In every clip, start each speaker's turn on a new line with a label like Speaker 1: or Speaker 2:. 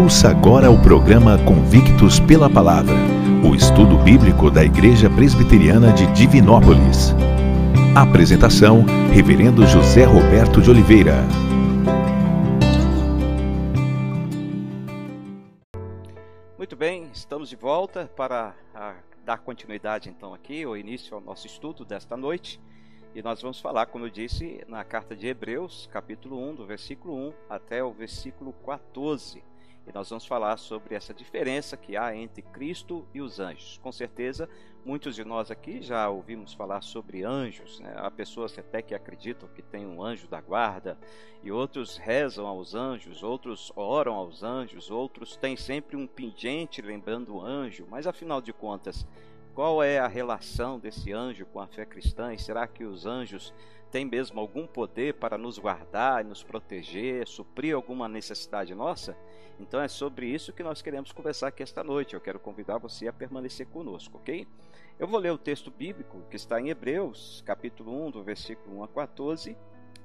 Speaker 1: Ouça agora o programa Convictos pela Palavra, o estudo bíblico da Igreja Presbiteriana de Divinópolis. Apresentação: Reverendo José Roberto de Oliveira.
Speaker 2: Muito bem, estamos de volta para dar continuidade então aqui, o início ao nosso estudo desta noite. E nós vamos falar, como eu disse, na carta de Hebreus, capítulo 1, do versículo 1 até o versículo 14. E nós vamos falar sobre essa diferença que há entre Cristo e os anjos. Com certeza, muitos de nós aqui já ouvimos falar sobre anjos. Né? Há pessoas até que acreditam que tem um anjo da guarda, e outros rezam aos anjos, outros oram aos anjos, outros têm sempre um pingente lembrando o anjo. Mas afinal de contas, qual é a relação desse anjo com a fé cristã? E será que os anjos têm mesmo algum poder para nos guardar, nos proteger, suprir alguma necessidade nossa? Então é sobre isso que nós queremos conversar aqui esta noite. Eu quero convidar você a permanecer conosco, ok? Eu vou ler o texto bíblico que está em Hebreus, capítulo 1, do versículo 1 a 14,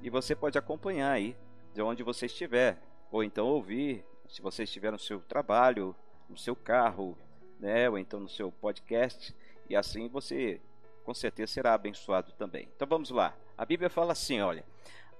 Speaker 2: e você pode acompanhar aí de onde você estiver, ou então ouvir, se você estiver no seu trabalho, no seu carro, né, ou então no seu podcast, e assim você com certeza será abençoado também. Então vamos lá. A Bíblia fala assim, olha: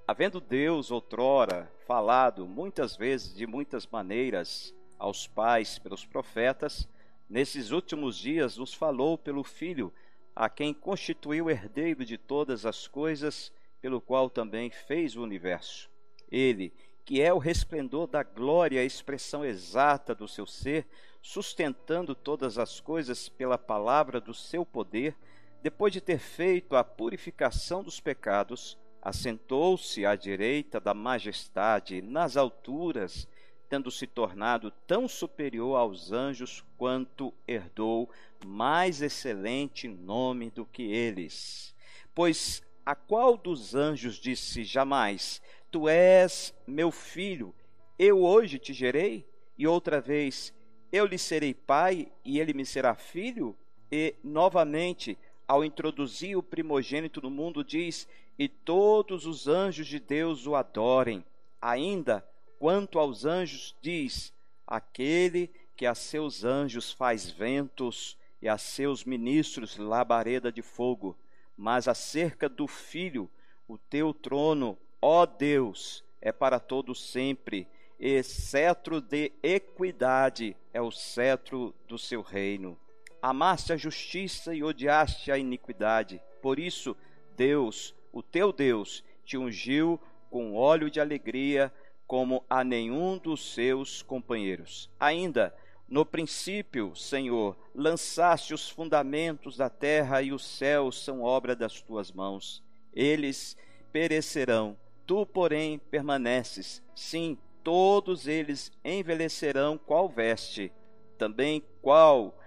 Speaker 2: Havendo Deus outrora falado muitas vezes de muitas maneiras aos pais pelos profetas, nesses últimos dias nos falou pelo Filho, a quem constituiu herdeiro de todas as coisas, pelo qual também fez o universo. Ele, que é o resplendor da glória, a expressão exata do seu ser, sustentando todas as coisas pela palavra do seu poder, depois de ter feito a purificação dos pecados, assentou-se à direita da majestade nas alturas, tendo se tornado tão superior aos anjos quanto herdou mais excelente nome do que eles. Pois a qual dos anjos disse jamais: Tu és meu filho, eu hoje te gerei? E outra vez, eu lhe serei pai e ele me será filho? E, novamente, ao introduzir o primogênito no mundo, diz: E todos os anjos de Deus o adorem. Ainda, quanto aos anjos, diz: Aquele que a seus anjos faz ventos e a seus ministros labareda de fogo. Mas acerca do filho, o teu trono, ó Deus, é para todo sempre e cetro de equidade é o cetro do seu reino. Amaste a justiça e odiaste a iniquidade. Por isso, Deus, o teu Deus, te ungiu com óleo de alegria, como a nenhum dos seus companheiros. Ainda, no princípio, Senhor, lançaste os fundamentos da terra e os céus são obra das tuas mãos. Eles perecerão, tu, porém, permaneces. Sim, todos eles envelhecerão qual veste, também qual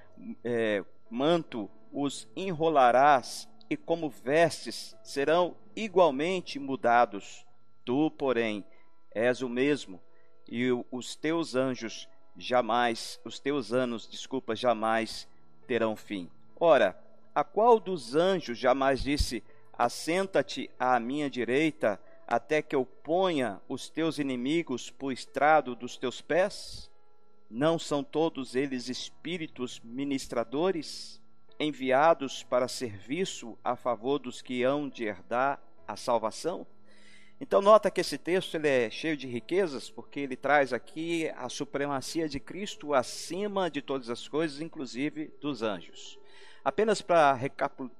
Speaker 2: é, manto os enrolarás, e como vestes serão igualmente mudados. Tu, porém, és o mesmo, e os teus anjos jamais, os teus anos, desculpa, jamais terão fim. Ora, a qual dos anjos jamais disse: Assenta-te à minha direita, até que eu ponha os teus inimigos por estrado dos teus pés? Não são todos eles espíritos ministradores, enviados para serviço a favor dos que hão de herdar a salvação? Então nota que esse texto ele é cheio de riquezas, porque ele traz aqui a supremacia de Cristo acima de todas as coisas, inclusive dos anjos. Apenas para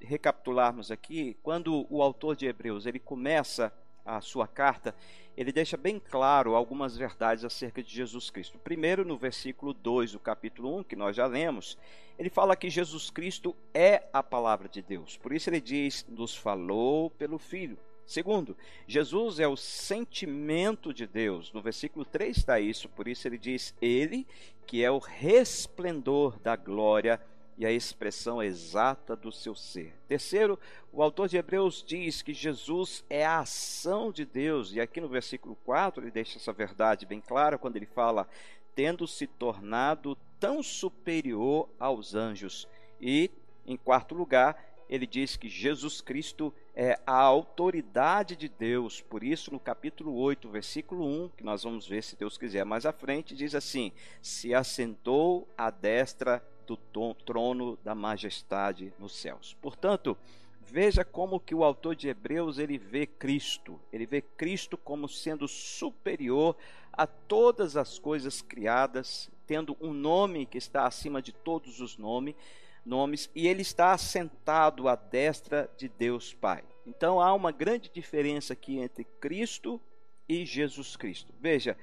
Speaker 2: recapitularmos aqui, quando o autor de Hebreus ele começa a sua carta, ele deixa bem claro algumas verdades acerca de Jesus Cristo. Primeiro, no versículo 2 do capítulo 1, que nós já lemos, ele fala que Jesus Cristo é a palavra de Deus. Por isso ele diz: nos falou pelo Filho. Segundo, Jesus é o sentimento de Deus. No versículo 3 está isso, por isso ele diz: Ele, que é o resplendor da glória e a expressão exata do seu ser. Terceiro, o autor de Hebreus diz que Jesus é a ação de Deus, e aqui no versículo 4 ele deixa essa verdade bem clara quando ele fala: tendo se tornado tão superior aos anjos. E, em quarto lugar, ele diz que Jesus Cristo é a autoridade de Deus. Por isso, no capítulo 8, versículo 1, que nós vamos ver se Deus quiser mais à frente, diz assim: Se assentou à destra do trono da majestade nos céus. Portanto, veja como que o autor de Hebreus ele vê Cristo. Ele vê Cristo como sendo superior a todas as coisas criadas, tendo um nome que está acima de todos os nomes, nomes, e ele está assentado à destra de Deus Pai. Então há uma grande diferença aqui entre Cristo e Jesus Cristo. Veja,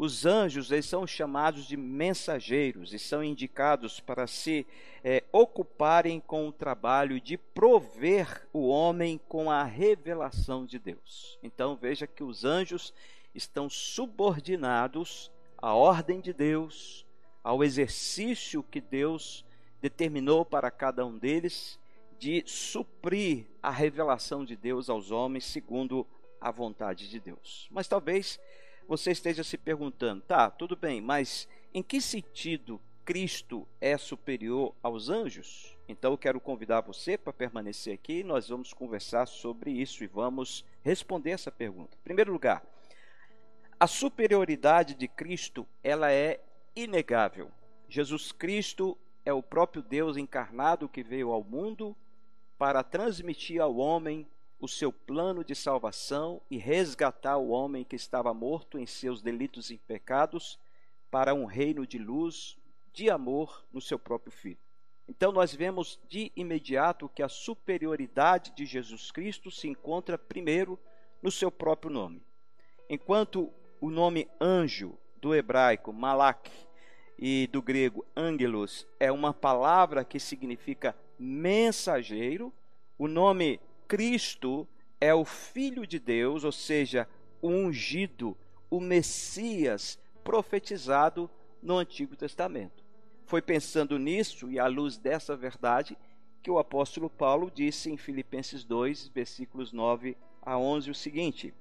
Speaker 2: os anjos eles são chamados de mensageiros e são indicados para se é, ocuparem com o trabalho de prover o homem com a revelação de Deus. Então veja que os anjos estão subordinados à ordem de Deus, ao exercício que Deus determinou para cada um deles de suprir a revelação de Deus aos homens segundo a vontade de Deus. Mas talvez você esteja se perguntando, tá, tudo bem, mas em que sentido Cristo é superior aos anjos? Então eu quero convidar você para permanecer aqui nós vamos conversar sobre isso e vamos responder essa pergunta. Em primeiro lugar, a superioridade de Cristo, ela é inegável. Jesus Cristo é o próprio Deus encarnado que veio ao mundo para transmitir ao homem o seu plano de salvação e resgatar o homem que estava morto em seus delitos e pecados para um reino de luz, de amor no seu próprio filho. Então nós vemos de imediato que a superioridade de Jesus Cristo se encontra primeiro no seu próprio nome. Enquanto o nome anjo do hebraico malak e do grego angelos é uma palavra que significa mensageiro, o nome Cristo é o Filho de Deus, ou seja, o ungido, o Messias profetizado no Antigo Testamento. Foi pensando nisso e à luz dessa verdade que o apóstolo Paulo disse em Filipenses 2, versículos 9 a 11 o seguinte: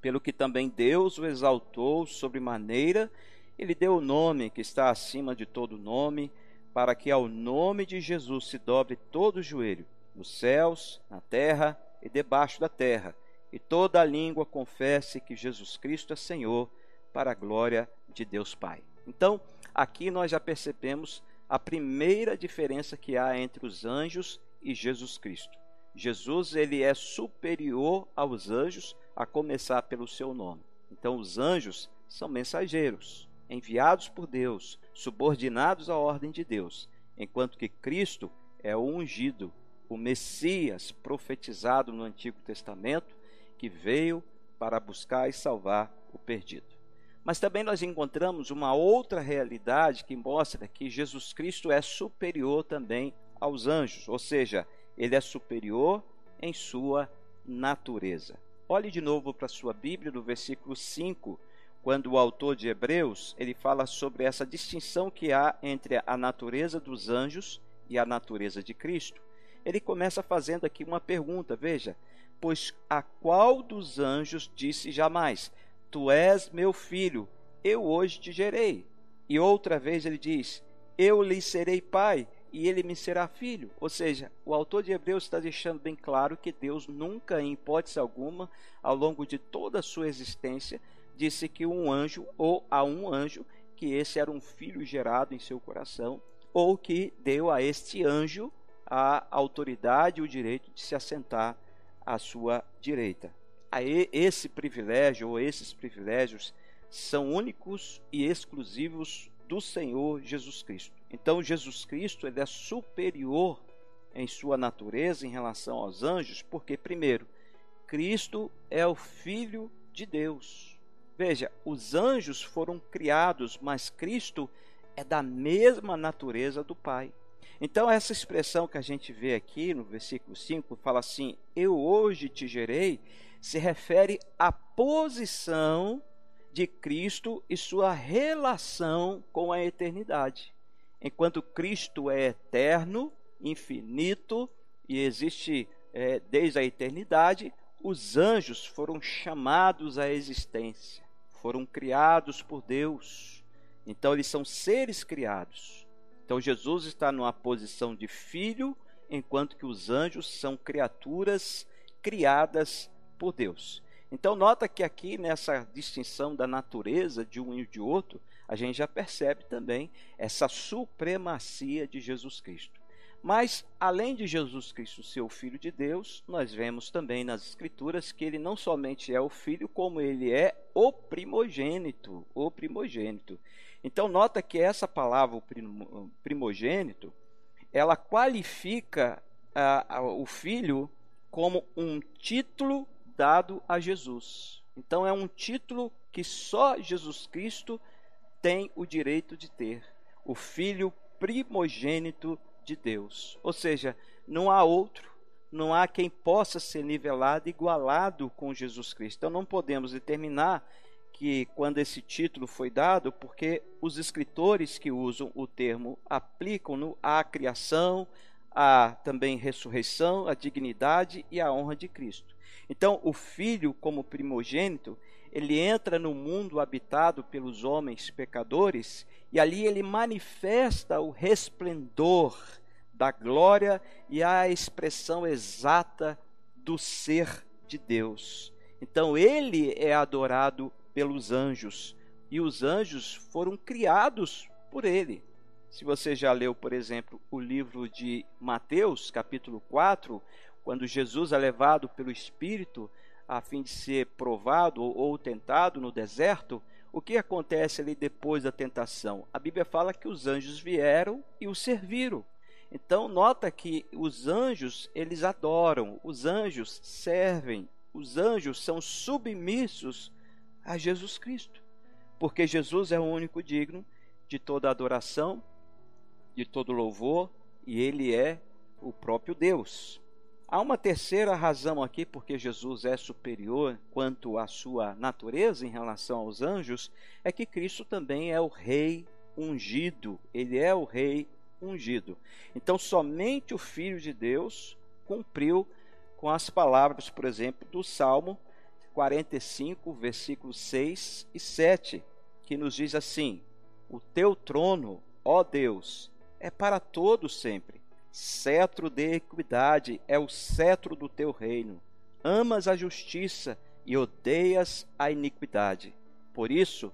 Speaker 2: Pelo que também Deus o exaltou sobre maneira ele deu o nome que está acima de todo nome, para que ao nome de Jesus se dobre todo o joelho, nos céus, na terra e debaixo da terra, e toda a língua confesse que Jesus Cristo é Senhor, para a glória de Deus Pai. Então, aqui nós já percebemos a primeira diferença que há entre os anjos e Jesus Cristo. Jesus ele é superior aos anjos, a começar pelo seu nome. Então, os anjos são mensageiros enviados por Deus, subordinados à ordem de Deus, enquanto que Cristo é o ungido, o Messias profetizado no Antigo Testamento, que veio para buscar e salvar o perdido. Mas também nós encontramos uma outra realidade que mostra que Jesus Cristo é superior também aos anjos, ou seja, ele é superior em sua natureza. Olhe de novo para a sua Bíblia, no versículo 5 quando o autor de Hebreus ele fala sobre essa distinção que há entre a natureza dos anjos e a natureza de Cristo. Ele começa fazendo aqui uma pergunta, veja, pois a qual dos anjos disse jamais: Tu és meu filho, eu hoje te gerei. E outra vez ele diz: Eu lhe serei pai e ele me será filho. Ou seja, o autor de Hebreus está deixando bem claro que Deus nunca, em hipótese alguma, ao longo de toda a sua existência, disse que um anjo, ou a um anjo, que esse era um filho gerado em seu coração, ou que deu a este anjo a autoridade e o direito de se assentar à sua direita. Aí, esse privilégio, ou esses privilégios, são únicos e exclusivos do Senhor Jesus Cristo. Então, Jesus Cristo ele é superior em sua natureza em relação aos anjos, porque, primeiro, Cristo é o Filho de Deus. Veja, os anjos foram criados, mas Cristo é da mesma natureza do Pai. Então, essa expressão que a gente vê aqui no versículo 5 fala assim: Eu hoje te gerei, se refere à posição de Cristo e sua relação com a eternidade. Enquanto Cristo é eterno, infinito e existe é, desde a eternidade, os anjos foram chamados à existência foram criados por Deus. Então eles são seres criados. Então Jesus está numa posição de filho, enquanto que os anjos são criaturas criadas por Deus. Então, nota que aqui nessa distinção da natureza de um e de outro, a gente já percebe também essa supremacia de Jesus Cristo. Mas, além de Jesus Cristo ser o Filho de Deus, nós vemos também nas Escrituras que ele não somente é o Filho, como ele é o primogênito. O primogênito. Então, nota que essa palavra, o primogênito, ela qualifica o Filho como um título dado a Jesus. Então, é um título que só Jesus Cristo tem o direito de ter. O Filho primogênito de Deus. Ou seja, não há outro, não há quem possa ser nivelado, igualado com Jesus Cristo. Então não podemos determinar que quando esse título foi dado, porque os escritores que usam o termo aplicam-no à criação, à também ressurreição, à dignidade e à honra de Cristo. Então, o filho como primogênito, ele entra no mundo habitado pelos homens pecadores e ali ele manifesta o resplendor da glória e a expressão exata do ser de Deus. Então ele é adorado pelos anjos e os anjos foram criados por ele. Se você já leu, por exemplo, o livro de Mateus, capítulo 4, quando Jesus é levado pelo Espírito a fim de ser provado ou tentado no deserto, o que acontece ali depois da tentação? A Bíblia fala que os anjos vieram e o serviram. Então nota que os anjos, eles adoram, os anjos servem, os anjos são submissos a Jesus Cristo. Porque Jesus é o único digno de toda adoração, de todo louvor, e ele é o próprio Deus. Há uma terceira razão aqui porque Jesus é superior quanto à sua natureza em relação aos anjos, é que Cristo também é o rei ungido, ele é o rei ungido. Então, somente o Filho de Deus cumpriu com as palavras, por exemplo, do Salmo 45, versículos 6 e 7, que nos diz assim: O teu trono, ó Deus, é para todos sempre Cetro de equidade é o cetro do teu reino. Amas a justiça e odeias a iniquidade. Por isso,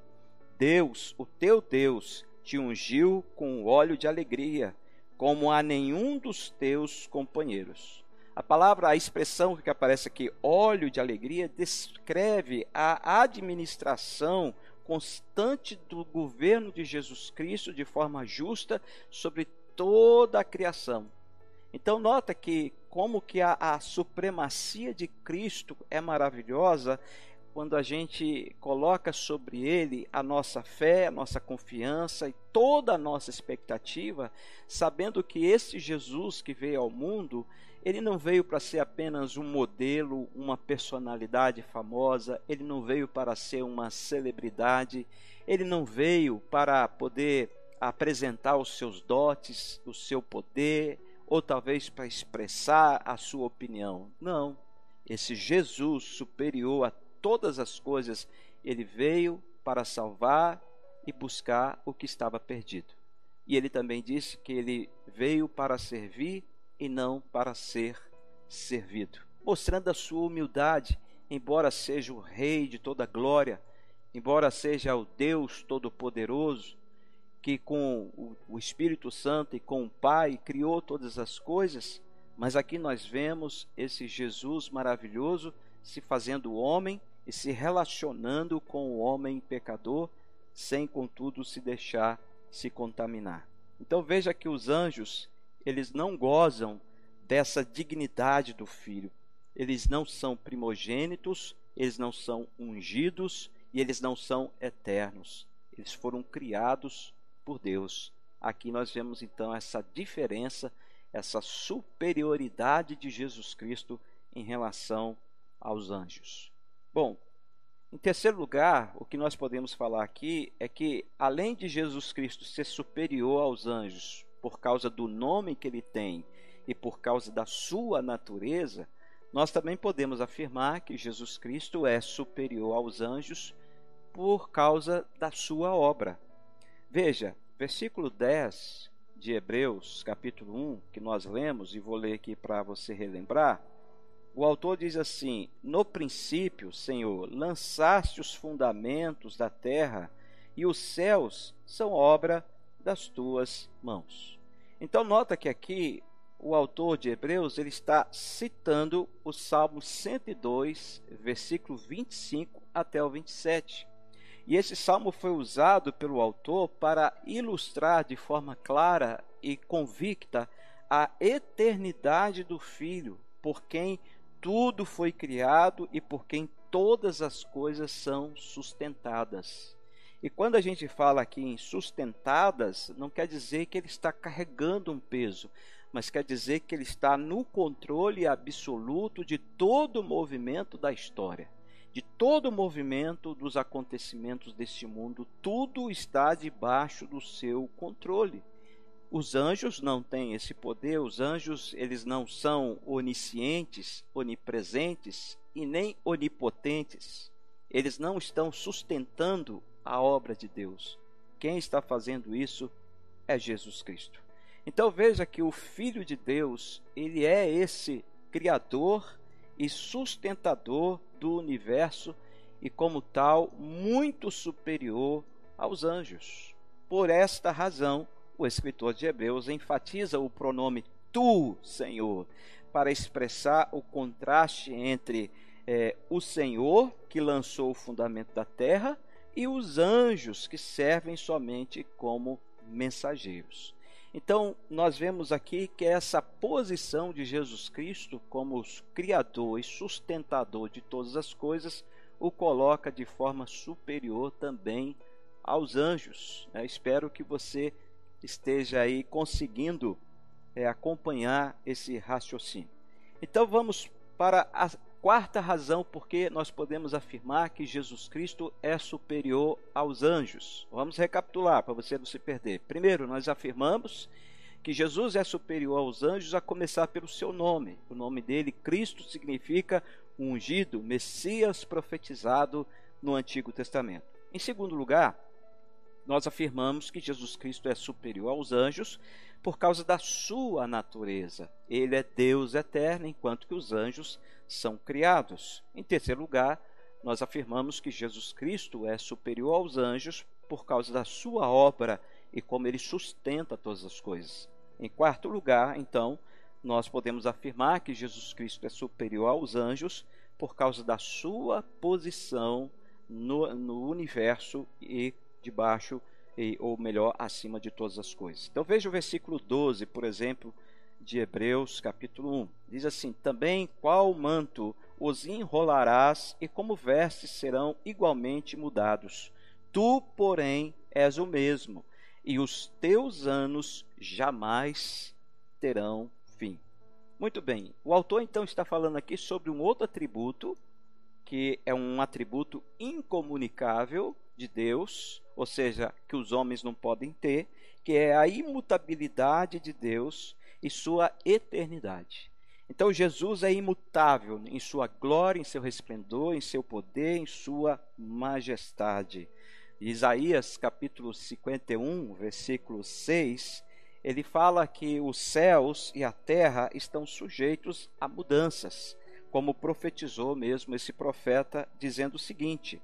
Speaker 2: Deus, o teu Deus, te ungiu com óleo de alegria, como a nenhum dos teus companheiros. A palavra, a expressão que aparece aqui, óleo de alegria, descreve a administração constante do governo de Jesus Cristo de forma justa sobre toda a criação. Então nota que como que a, a supremacia de Cristo é maravilhosa quando a gente coloca sobre ele a nossa fé, a nossa confiança e toda a nossa expectativa, sabendo que esse Jesus que veio ao mundo, ele não veio para ser apenas um modelo, uma personalidade famosa, ele não veio para ser uma celebridade, ele não veio para poder apresentar os seus dotes, o seu poder, ou talvez para expressar a sua opinião. Não. Esse Jesus superior a todas as coisas, ele veio para salvar e buscar o que estava perdido. E ele também disse que ele veio para servir e não para ser servido, mostrando a sua humildade, embora seja o rei de toda glória, embora seja o Deus todo-poderoso, que com o Espírito Santo e com o Pai criou todas as coisas, mas aqui nós vemos esse Jesus maravilhoso se fazendo homem e se relacionando com o homem pecador, sem contudo se deixar se contaminar. Então veja que os anjos, eles não gozam dessa dignidade do filho. Eles não são primogênitos, eles não são ungidos e eles não são eternos. Eles foram criados por Deus. Aqui nós vemos então essa diferença, essa superioridade de Jesus Cristo em relação aos anjos. Bom, em terceiro lugar, o que nós podemos falar aqui é que, além de Jesus Cristo ser superior aos anjos por causa do nome que ele tem e por causa da sua natureza, nós também podemos afirmar que Jesus Cristo é superior aos anjos por causa da sua obra. Veja, versículo 10 de Hebreus, capítulo 1, que nós lemos, e vou ler aqui para você relembrar, o autor diz assim: No princípio, Senhor, lançaste os fundamentos da terra e os céus são obra das tuas mãos. Então nota que aqui o autor de Hebreus ele está citando o Salmo 102, versículo 25 até o 27. E esse salmo foi usado pelo autor para ilustrar de forma clara e convicta a eternidade do Filho, por quem tudo foi criado e por quem todas as coisas são sustentadas. E quando a gente fala aqui em sustentadas, não quer dizer que ele está carregando um peso, mas quer dizer que ele está no controle absoluto de todo o movimento da história, de todo o movimento dos acontecimentos deste mundo, tudo está debaixo do seu controle. Os anjos não têm esse poder, os anjos eles não são oniscientes, onipresentes e nem onipotentes. Eles não estão sustentando a obra de Deus. Quem está fazendo isso é Jesus Cristo. Então veja que o Filho de Deus, ele é esse criador e sustentador do universo e como tal muito superior aos anjos. Por esta razão, o escritor de Hebreus enfatiza o pronome tu, Senhor, para expressar o contraste entre é, o Senhor, que lançou o fundamento da terra, e os anjos que servem somente como mensageiros. Então, nós vemos aqui que essa posição de Jesus Cristo como criador e sustentador de todas as coisas o coloca de forma superior também aos anjos. Né? Espero que você esteja aí conseguindo é, acompanhar esse raciocínio. Então, vamos para a Quarta razão porque nós podemos afirmar que Jesus Cristo é superior aos anjos. Vamos recapitular para você não se perder. Primeiro, nós afirmamos que Jesus é superior aos anjos, a começar pelo seu nome. O nome dele, Cristo, significa ungido, Messias profetizado no Antigo Testamento. Em segundo lugar, nós afirmamos que Jesus Cristo é superior aos anjos por causa da sua natureza. Ele é Deus eterno, enquanto que os anjos são criados. Em terceiro lugar, nós afirmamos que Jesus Cristo é superior aos anjos por causa da sua obra e como ele sustenta todas as coisas. Em quarto lugar, então, nós podemos afirmar que Jesus Cristo é superior aos anjos por causa da sua posição no, no universo e debaixo, e, ou melhor, acima de todas as coisas. Então veja o versículo 12, por exemplo, de Hebreus, capítulo 1. Diz assim: Também qual manto os enrolarás, e como vestes serão igualmente mudados. Tu, porém, és o mesmo, e os teus anos jamais terão fim. Muito bem, o autor então está falando aqui sobre um outro atributo, que é um atributo incomunicável de Deus, ou seja, que os homens não podem ter, que é a imutabilidade de Deus e sua eternidade. Então Jesus é imutável em sua glória, em seu resplendor, em seu poder, em sua majestade. Isaías capítulo 51, versículo 6, ele fala que os céus e a terra estão sujeitos a mudanças, como profetizou mesmo esse profeta, dizendo o seguinte: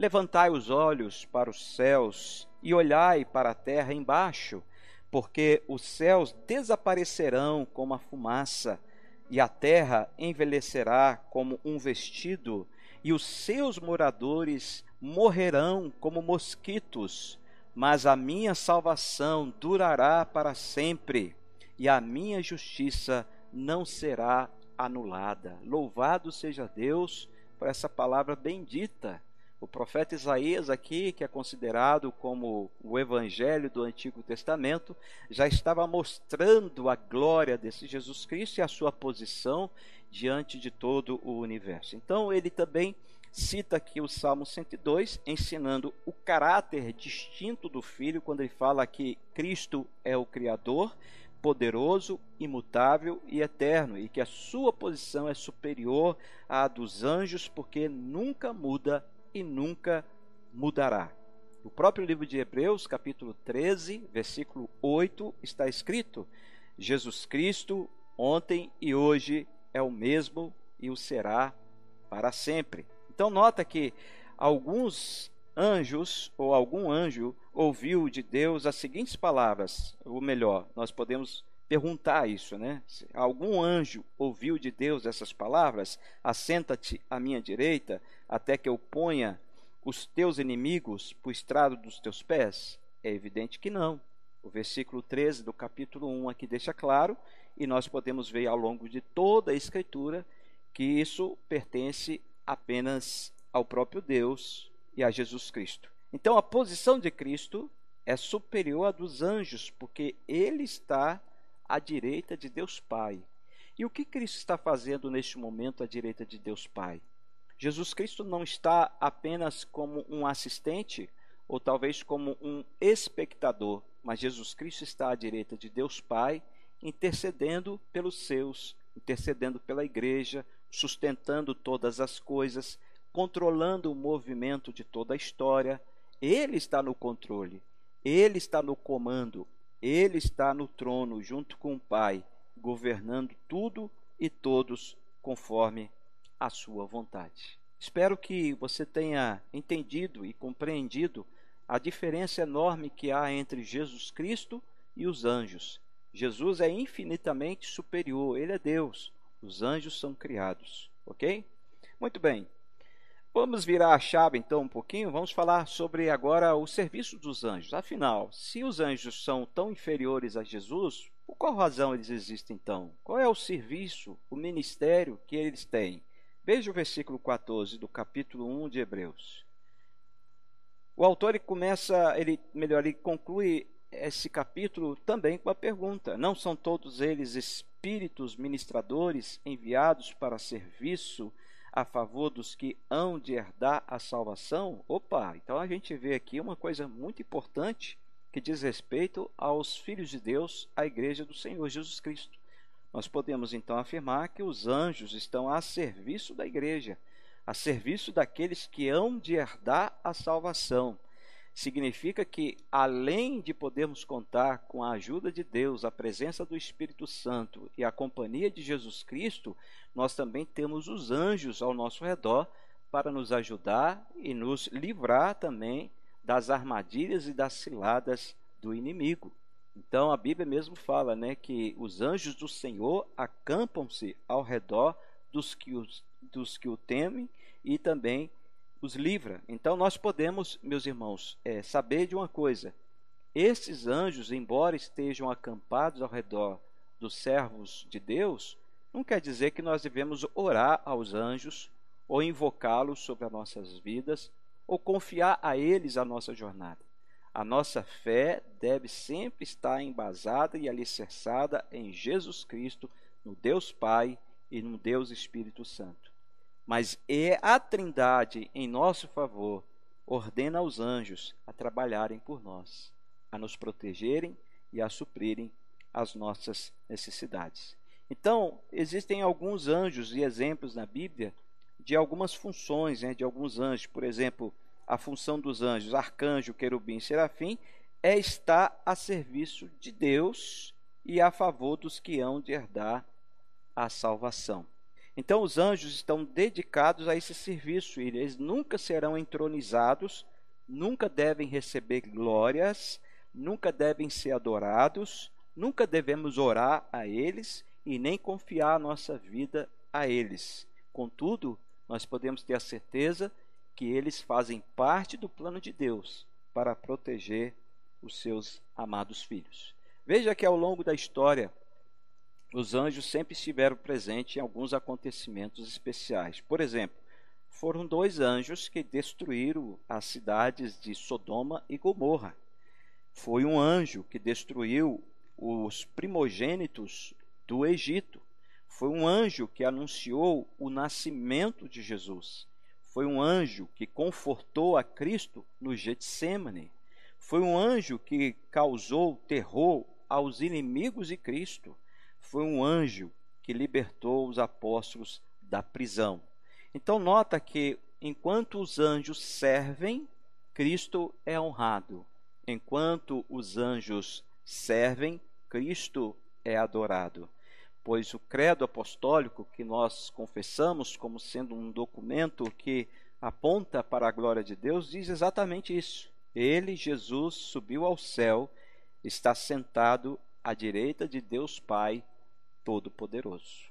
Speaker 2: Levantai os olhos para os céus e olhai para a terra embaixo, porque os céus desaparecerão como a fumaça, e a terra envelhecerá como um vestido, e os seus moradores morrerão como mosquitos, mas a minha salvação durará para sempre, e a minha justiça não será anulada. Louvado seja Deus por essa palavra bendita o profeta Isaías, aqui, que é considerado como o evangelho do Antigo Testamento, já estava mostrando a glória desse Jesus Cristo e a sua posição diante de todo o universo. Então, ele também cita aqui o Salmo 102, ensinando o caráter distinto do Filho, quando ele fala que Cristo é o Criador, poderoso, imutável e eterno, e que a sua posição é superior à dos anjos, porque nunca muda e nunca mudará. No próprio livro de Hebreus, capítulo 13, versículo 8, está escrito: Jesus Cristo, ontem e hoje, é o mesmo e o será para sempre. Então nota que alguns anjos ou algum anjo ouviu de Deus as seguintes palavras, ou melhor, nós podemos perguntar isso, né? Se algum anjo ouviu de Deus essas palavras: Assenta-te à minha direita, até que eu ponha os teus inimigos por estrado dos teus pés? É evidente que não. O versículo 13 do capítulo 1 aqui deixa claro, e nós podemos ver ao longo de toda a Escritura que isso pertence apenas ao próprio Deus e a Jesus Cristo. Então a posição de Cristo é superior à dos anjos, porque ele está à direita de Deus Pai. E o que Cristo está fazendo neste momento à direita de Deus Pai? Jesus Cristo não está apenas como um assistente ou talvez como um espectador, mas Jesus Cristo está à direita de Deus Pai, intercedendo pelos seus, intercedendo pela igreja, sustentando todas as coisas, controlando o movimento de toda a história. Ele está no controle, ele está no comando, ele está no trono junto com o Pai, governando tudo e todos conforme a sua vontade. Espero que você tenha entendido e compreendido a diferença enorme que há entre Jesus Cristo e os anjos. Jesus é infinitamente superior, ele é Deus. Os anjos são criados, ok? Muito bem. Vamos virar a chave então um pouquinho, vamos falar sobre agora o serviço dos anjos. Afinal, se os anjos são tão inferiores a Jesus, por qual razão eles existem então? Qual é o serviço, o ministério que eles têm? Veja o versículo 14 do capítulo 1 de Hebreus. O autor ele começa, ele melhor, ele conclui esse capítulo também com a pergunta: Não são todos eles espíritos ministradores enviados para serviço a favor dos que hão de herdar a salvação? Opa, então a gente vê aqui uma coisa muito importante que diz respeito aos filhos de Deus, à igreja do Senhor Jesus Cristo. Nós podemos então afirmar que os anjos estão a serviço da igreja, a serviço daqueles que hão de herdar a salvação significa que, além de podermos contar com a ajuda de Deus, a presença do Espírito Santo e a companhia de Jesus Cristo, nós também temos os anjos ao nosso redor para nos ajudar e nos livrar também das armadilhas e das ciladas do inimigo. Então a Bíblia mesmo fala, né, que os anjos do Senhor acampam-se ao redor dos que, os, dos que o temem e também os livra. Então nós podemos, meus irmãos, é, saber de uma coisa: esses anjos, embora estejam acampados ao redor dos servos de Deus, não quer dizer que nós devemos orar aos anjos ou invocá-los sobre as nossas vidas ou confiar a eles a nossa jornada. A nossa fé deve sempre estar embasada e alicerçada em Jesus Cristo, no Deus Pai e no Deus Espírito Santo. Mas é a Trindade, em nosso favor, ordena aos anjos a trabalharem por nós, a nos protegerem e a suprirem as nossas necessidades. Então, existem alguns anjos e exemplos na Bíblia de algumas funções né, de alguns anjos. Por exemplo, a função dos anjos, arcanjo, querubim, serafim, é estar a serviço de Deus e a favor dos que hão de herdar a salvação. Então, os anjos estão dedicados a esse serviço e eles nunca serão entronizados, nunca devem receber glórias, nunca devem ser adorados, nunca devemos orar a eles e nem confiar a nossa vida a eles. Contudo, nós podemos ter a certeza que eles fazem parte do plano de Deus para proteger os seus amados filhos. Veja que ao longo da história, os anjos sempre estiveram presentes em alguns acontecimentos especiais. Por exemplo, foram dois anjos que destruíram as cidades de Sodoma e Gomorra. Foi um anjo que destruiu os primogênitos do Egito. Foi um anjo que anunciou o nascimento de Jesus. Foi um anjo que confortou a Cristo no Getsemane. Foi um anjo que causou terror aos inimigos de Cristo foi um anjo que libertou os apóstolos da prisão. Então, nota que enquanto os anjos servem, Cristo é honrado. Enquanto os anjos servem, Cristo é adorado. Pois o credo apostólico que nós confessamos como sendo um documento que aponta para a glória de Deus diz exatamente isso. Ele, Jesus, subiu ao céu, está sentado à direita de Deus Pai Todo-Poderoso.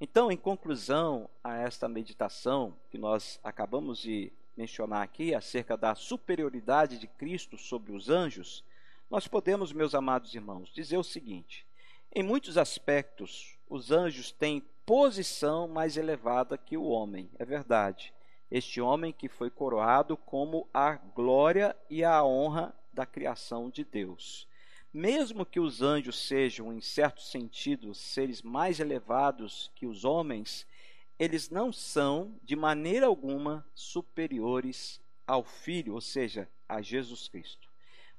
Speaker 2: Então, em conclusão a esta meditação que nós acabamos de mencionar aqui acerca da superioridade de Cristo sobre os anjos, nós podemos, meus amados irmãos, dizer o seguinte: em muitos aspectos, os anjos têm posição mais elevada que o homem, é verdade. Este homem que foi coroado como a glória e a honra da criação de Deus. Mesmo que os anjos sejam, em certo sentido, seres mais elevados que os homens, eles não são, de maneira alguma, superiores ao Filho, ou seja, a Jesus Cristo.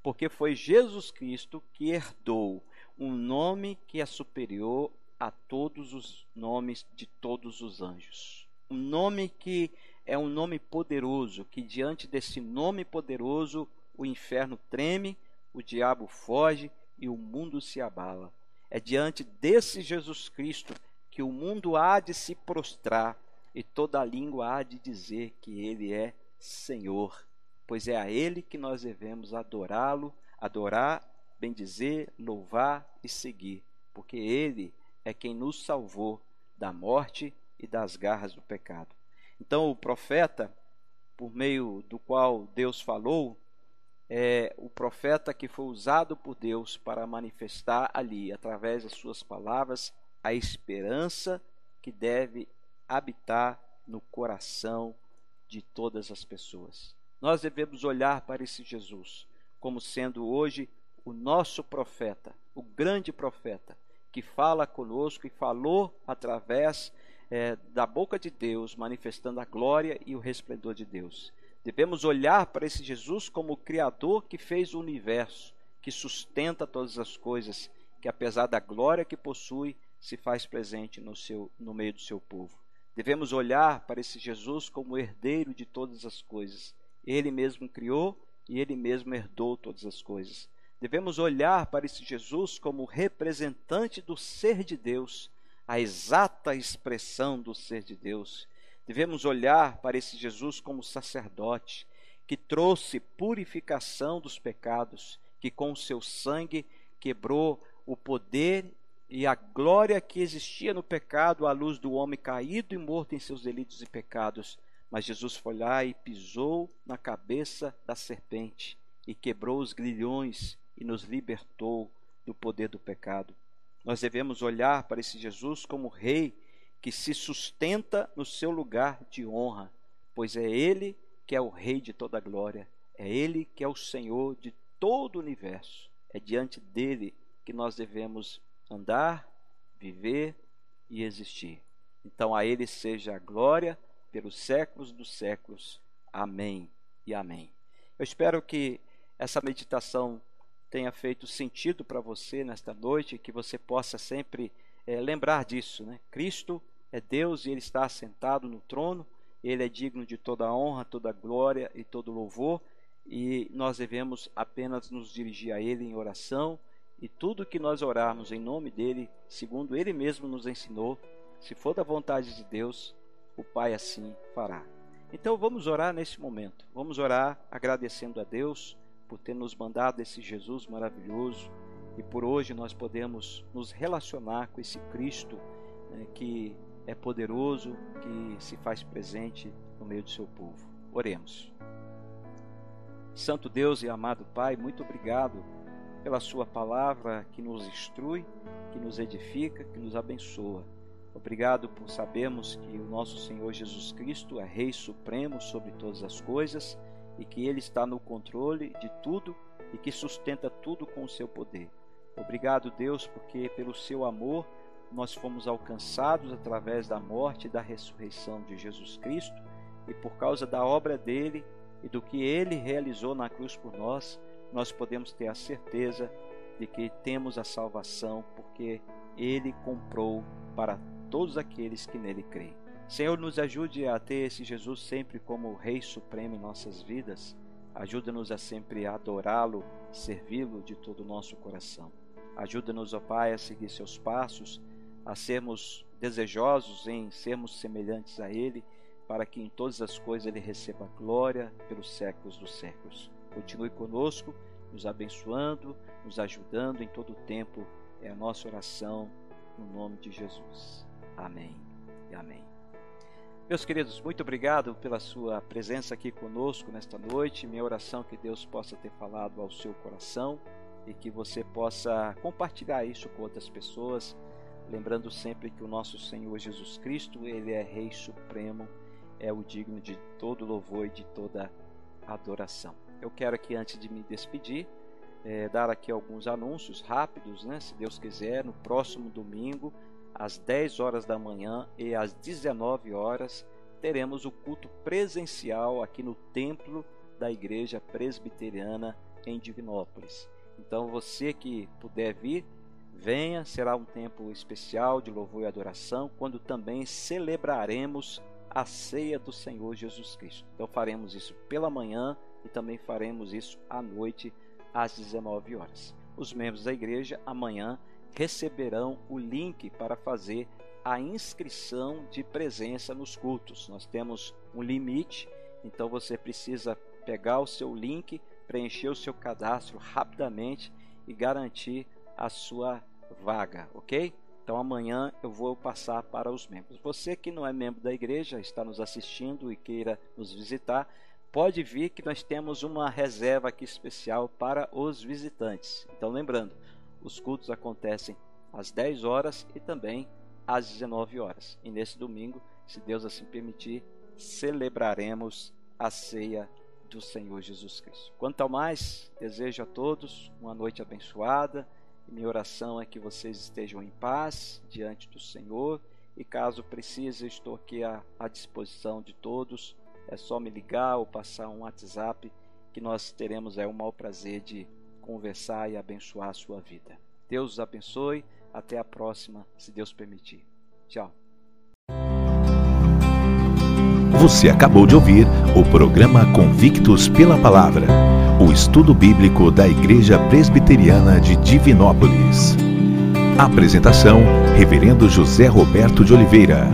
Speaker 2: Porque foi Jesus Cristo que herdou um nome que é superior a todos os nomes de todos os anjos. Um nome que é um nome poderoso, que diante desse nome poderoso o inferno treme, o diabo foge e o mundo se abala. É diante desse Jesus Cristo que o mundo há de se prostrar e toda língua há de dizer que ele é Senhor, pois é a ele que nós devemos adorá-lo, adorar bendizer, louvar e seguir, porque Ele é quem nos salvou da morte e das garras do pecado. Então, o profeta, por meio do qual Deus falou, é o profeta que foi usado por Deus para manifestar ali, através das suas palavras, a esperança que deve habitar no coração de todas as pessoas. Nós devemos olhar para esse Jesus como sendo hoje o nosso profeta, o grande profeta, que fala conosco e falou através é, da boca de Deus, manifestando a glória e o resplendor de Deus. Devemos olhar para esse Jesus como o Criador que fez o universo, que sustenta todas as coisas, que apesar da glória que possui, se faz presente no, seu, no meio do seu povo. Devemos olhar para esse Jesus como herdeiro de todas as coisas. Ele mesmo criou e ele mesmo herdou todas as coisas. Devemos olhar para esse Jesus como representante do ser de Deus, a exata expressão do ser de Deus. Devemos olhar para esse Jesus como sacerdote, que trouxe purificação dos pecados, que com o seu sangue quebrou o poder e a glória que existia no pecado à luz do homem caído e morto em seus delitos e pecados. Mas Jesus foi lá e pisou na cabeça da serpente e quebrou os grilhões e nos libertou do poder do pecado. Nós devemos olhar para esse Jesus como Rei que se sustenta no seu lugar de honra, pois é Ele que é o Rei de toda glória, é Ele que é o Senhor de todo o universo. É diante dele que nós devemos andar, viver e existir. Então a Ele seja a glória pelos séculos dos séculos. Amém e amém. Eu espero que essa meditação tenha feito sentido para você nesta noite, que você possa sempre é, lembrar disso. Né? Cristo é Deus e Ele está assentado no trono, Ele é digno de toda honra, toda glória e todo louvor, e nós devemos apenas nos dirigir a Ele em oração, e tudo que nós orarmos em nome dEle, segundo Ele mesmo nos ensinou, se for da vontade de Deus, o Pai assim fará. Então vamos orar nesse momento, vamos orar agradecendo a Deus por ter nos mandado esse Jesus maravilhoso e por hoje nós podemos nos relacionar com esse Cristo né, que é poderoso, que se faz presente no meio do seu povo. Oremos. Santo Deus e amado Pai, muito obrigado pela Sua palavra que nos instrui, que nos edifica, que nos abençoa. Obrigado por sabermos que o nosso Senhor Jesus Cristo é Rei Supremo sobre todas as coisas e que Ele está no controle de tudo e que sustenta tudo com o seu poder. Obrigado, Deus, porque pelo seu amor nós fomos alcançados através da morte e da ressurreição de Jesus Cristo, e por causa da obra dele e do que ele realizou na cruz por nós, nós podemos ter a certeza de que temos a salvação, porque ele comprou para todos aqueles que nele creem. Senhor, nos ajude a ter esse Jesus sempre como Rei Supremo em nossas vidas. Ajuda-nos a sempre adorá-lo, servi-lo de todo o nosso coração. Ajuda-nos, ó Pai, a seguir seus passos, a sermos desejosos em sermos semelhantes a Ele, para que em todas as coisas Ele receba glória pelos séculos dos séculos. Continue conosco, nos abençoando, nos ajudando em todo o tempo. É a nossa oração no nome de Jesus. Amém e amém. Meus queridos, muito obrigado pela sua presença aqui conosco nesta noite. Minha oração é que Deus possa ter falado ao seu coração e que você possa compartilhar isso com outras pessoas, lembrando sempre que o nosso Senhor Jesus Cristo, ele é Rei Supremo, é o digno de todo louvor e de toda adoração. Eu quero aqui, antes de me despedir, é, dar aqui alguns anúncios rápidos, né? Se Deus quiser, no próximo domingo, às 10 horas da manhã e às 19 horas, teremos o culto presencial aqui no templo da Igreja Presbiteriana em Divinópolis. Então, você que puder vir, venha, será um tempo especial de louvor e adoração, quando também celebraremos a ceia do Senhor Jesus Cristo. Então, faremos isso pela manhã e também faremos isso à noite, às 19 horas. Os membros da igreja amanhã receberão o link para fazer a inscrição de presença nos cultos. Nós temos um limite, então você precisa pegar o seu link, preencher o seu cadastro rapidamente e garantir a sua vaga, ok? Então amanhã eu vou passar para os membros. Você que não é membro da igreja, está nos assistindo e queira nos visitar, pode vir que nós temos uma reserva aqui especial para os visitantes. Então lembrando, os cultos acontecem às 10 horas e também às 19 horas. E nesse domingo, se Deus assim permitir, celebraremos a ceia do Senhor Jesus Cristo. Quanto ao mais, desejo a todos uma noite abençoada. Minha oração é que vocês estejam em paz diante do Senhor. E caso precise, estou aqui à, à disposição de todos. É só me ligar ou passar um WhatsApp que nós teremos é, o maior prazer de conversar e abençoar a sua vida. Deus os abençoe. Até a próxima, se Deus permitir. Tchau.
Speaker 1: Você acabou de ouvir o programa Convictos pela Palavra, o estudo bíblico da Igreja Presbiteriana de Divinópolis. Apresentação: Reverendo José Roberto de Oliveira.